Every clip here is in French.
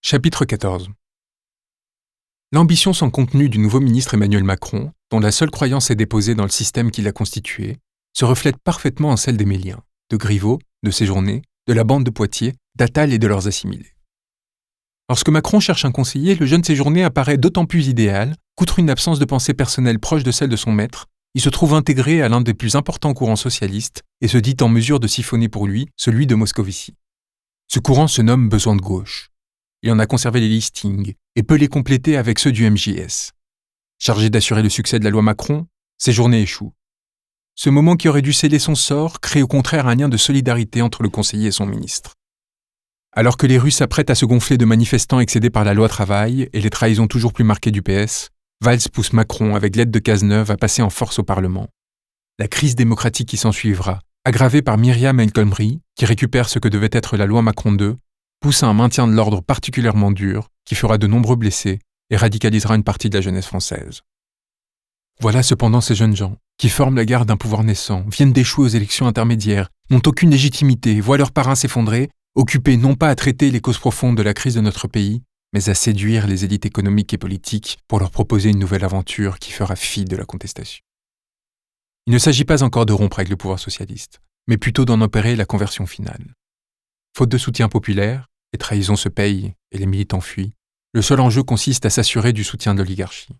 Chapitre 14 L'ambition sans contenu du nouveau ministre Emmanuel Macron, dont la seule croyance est déposée dans le système qui l'a constitué, se reflète parfaitement en celle des Méliens, de Griveaux, de Séjourné, de la bande de Poitiers, d'Attal et de leurs assimilés. Lorsque Macron cherche un conseiller, le jeune Séjourné apparaît d'autant plus idéal qu'outre une absence de pensée personnelle proche de celle de son maître, il se trouve intégré à l'un des plus importants courants socialistes et se dit en mesure de siphonner pour lui celui de Moscovici. Ce courant se nomme besoin de gauche. Il en a conservé les listings et peut les compléter avec ceux du MJS. Chargé d'assurer le succès de la loi Macron, ses journées échouent. Ce moment qui aurait dû sceller son sort crée au contraire un lien de solidarité entre le conseiller et son ministre. Alors que les rues s'apprêtent à se gonfler de manifestants excédés par la loi travail et les trahisons toujours plus marquées du PS, Valls pousse Macron avec l'aide de Cazeneuve à passer en force au Parlement. La crise démocratique qui s'ensuivra, aggravée par Myriam El Khomri, qui récupère ce que devait être la loi Macron II, pousse à un maintien de l'ordre particulièrement dur qui fera de nombreux blessés et radicalisera une partie de la jeunesse française. Voilà cependant ces jeunes gens, qui forment la garde d'un pouvoir naissant, viennent d'échouer aux élections intermédiaires, n'ont aucune légitimité, voient leurs parrains s'effondrer, occupés non pas à traiter les causes profondes de la crise de notre pays, mais à séduire les élites économiques et politiques pour leur proposer une nouvelle aventure qui fera fi de la contestation. Il ne s'agit pas encore de rompre avec le pouvoir socialiste, mais plutôt d'en opérer la conversion finale. Faute de soutien populaire, les trahisons se payent et les militants fuient, le seul enjeu consiste à s'assurer du soutien de l'oligarchie.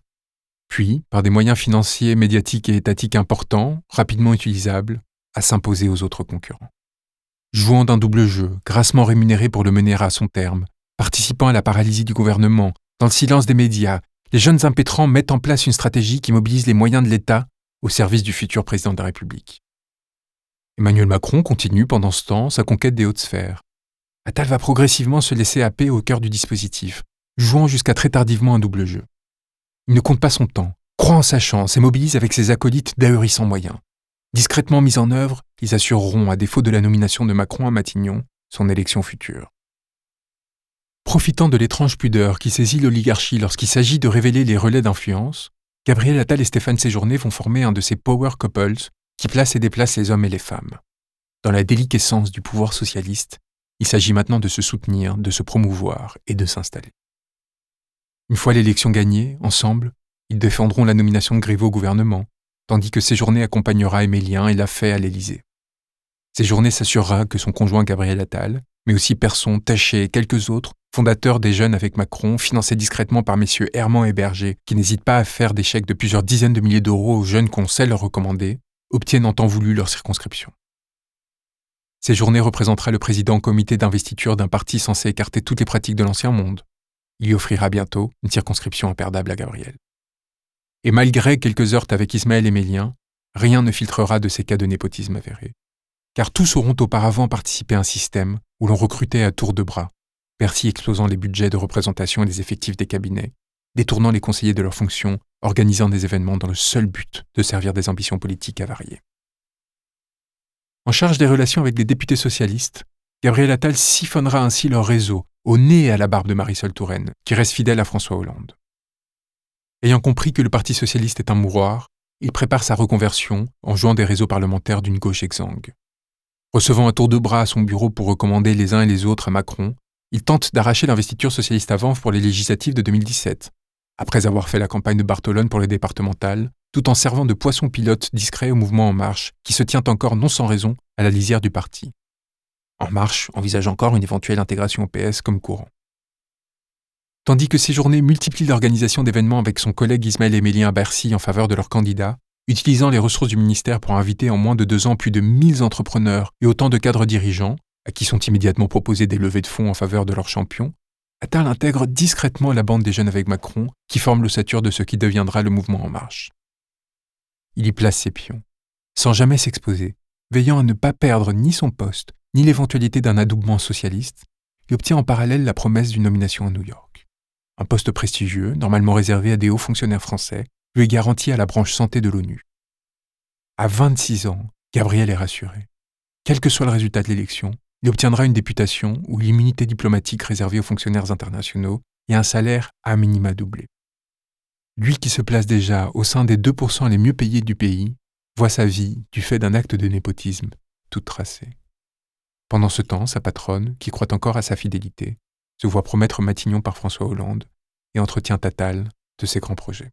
Puis, par des moyens financiers, médiatiques et étatiques importants, rapidement utilisables, à s'imposer aux autres concurrents. Jouant d'un double jeu, grassement rémunéré pour le mener à son terme, Participant à la paralysie du gouvernement, dans le silence des médias, les jeunes impétrants mettent en place une stratégie qui mobilise les moyens de l'État au service du futur président de la République. Emmanuel Macron continue pendant ce temps sa conquête des hautes sphères. Attal va progressivement se laisser happer au cœur du dispositif, jouant jusqu'à très tardivement un double jeu. Il ne compte pas son temps, croit en sa chance et mobilise avec ses acolytes d'ahurissants moyens. Discrètement mis en œuvre, ils assureront, à défaut de la nomination de Macron à Matignon, son élection future. Profitant de l'étrange pudeur qui saisit l'oligarchie lorsqu'il s'agit de révéler les relais d'influence, Gabriel Attal et Stéphane Séjourné vont former un de ces power couples qui placent et déplacent les hommes et les femmes. Dans la déliquescence du pouvoir socialiste, il s'agit maintenant de se soutenir, de se promouvoir et de s'installer. Une fois l'élection gagnée, ensemble, ils défendront la nomination de Griveaux au gouvernement, tandis que Séjourné accompagnera Émilien et l'a fait à l'Élysée. Séjourné s'assurera que son conjoint Gabriel Attal, mais aussi Persson, Taché et quelques autres fondateur des Jeunes avec Macron, financé discrètement par messieurs Herman et Berger, qui n'hésitent pas à faire des chèques de plusieurs dizaines de milliers d'euros aux jeunes qu'on sait leur recommander, obtiennent en temps voulu leur circonscription. Ces journées représentera le président au comité d'investiture d'un parti censé écarter toutes les pratiques de l'ancien monde. Il y offrira bientôt une circonscription imperdable à Gabriel. Et malgré quelques heurts avec Ismaël et Mélien, rien ne filtrera de ces cas de népotisme avérés. Car tous auront auparavant participé à un système où l'on recrutait à tour de bras, Bercy explosant les budgets de représentation et les effectifs des cabinets, détournant les conseillers de leurs fonctions, organisant des événements dans le seul but de servir des ambitions politiques avariées. En charge des relations avec les députés socialistes, Gabriel Attal siphonnera ainsi leur réseau, au nez et à la barbe de Marisol Touraine, qui reste fidèle à François Hollande. Ayant compris que le Parti socialiste est un mouroir, il prépare sa reconversion en jouant des réseaux parlementaires d'une gauche exsangue. Recevant un tour de bras à son bureau pour recommander les uns et les autres à Macron, il tente d'arracher l'investiture socialiste avant pour les législatives de 2017, après avoir fait la campagne de Bartolone pour les départementales, tout en servant de poisson pilote discret au mouvement En Marche, qui se tient encore non sans raison à la lisière du parti. En Marche envisage encore une éventuelle intégration au PS comme courant. Tandis que ces journées multiplient l'organisation d'événements avec son collègue Ismaël Émilien Bercy en faveur de leurs candidats, utilisant les ressources du ministère pour inviter en moins de deux ans plus de 1000 entrepreneurs et autant de cadres dirigeants, à qui sont immédiatement proposés des levées de fonds en faveur de leur champion, Attal intègre discrètement la bande des jeunes avec Macron, qui forme l'ossature de ce qui deviendra le mouvement En Marche. Il y place ses pions, sans jamais s'exposer, veillant à ne pas perdre ni son poste, ni l'éventualité d'un adoubement socialiste, il obtient en parallèle la promesse d'une nomination à New York. Un poste prestigieux, normalement réservé à des hauts fonctionnaires français, lui est garanti à la branche santé de l'ONU. À 26 ans, Gabriel est rassuré. Quel que soit le résultat de l'élection, il obtiendra une députation ou l'immunité diplomatique réservée aux fonctionnaires internationaux et un salaire à minima doublé. Lui qui se place déjà au sein des 2% les mieux payés du pays, voit sa vie, du fait d'un acte de népotisme, toute tracée. Pendant ce temps, sa patronne, qui croit encore à sa fidélité, se voit promettre Matignon par François Hollande et entretient Tatal de ses grands projets.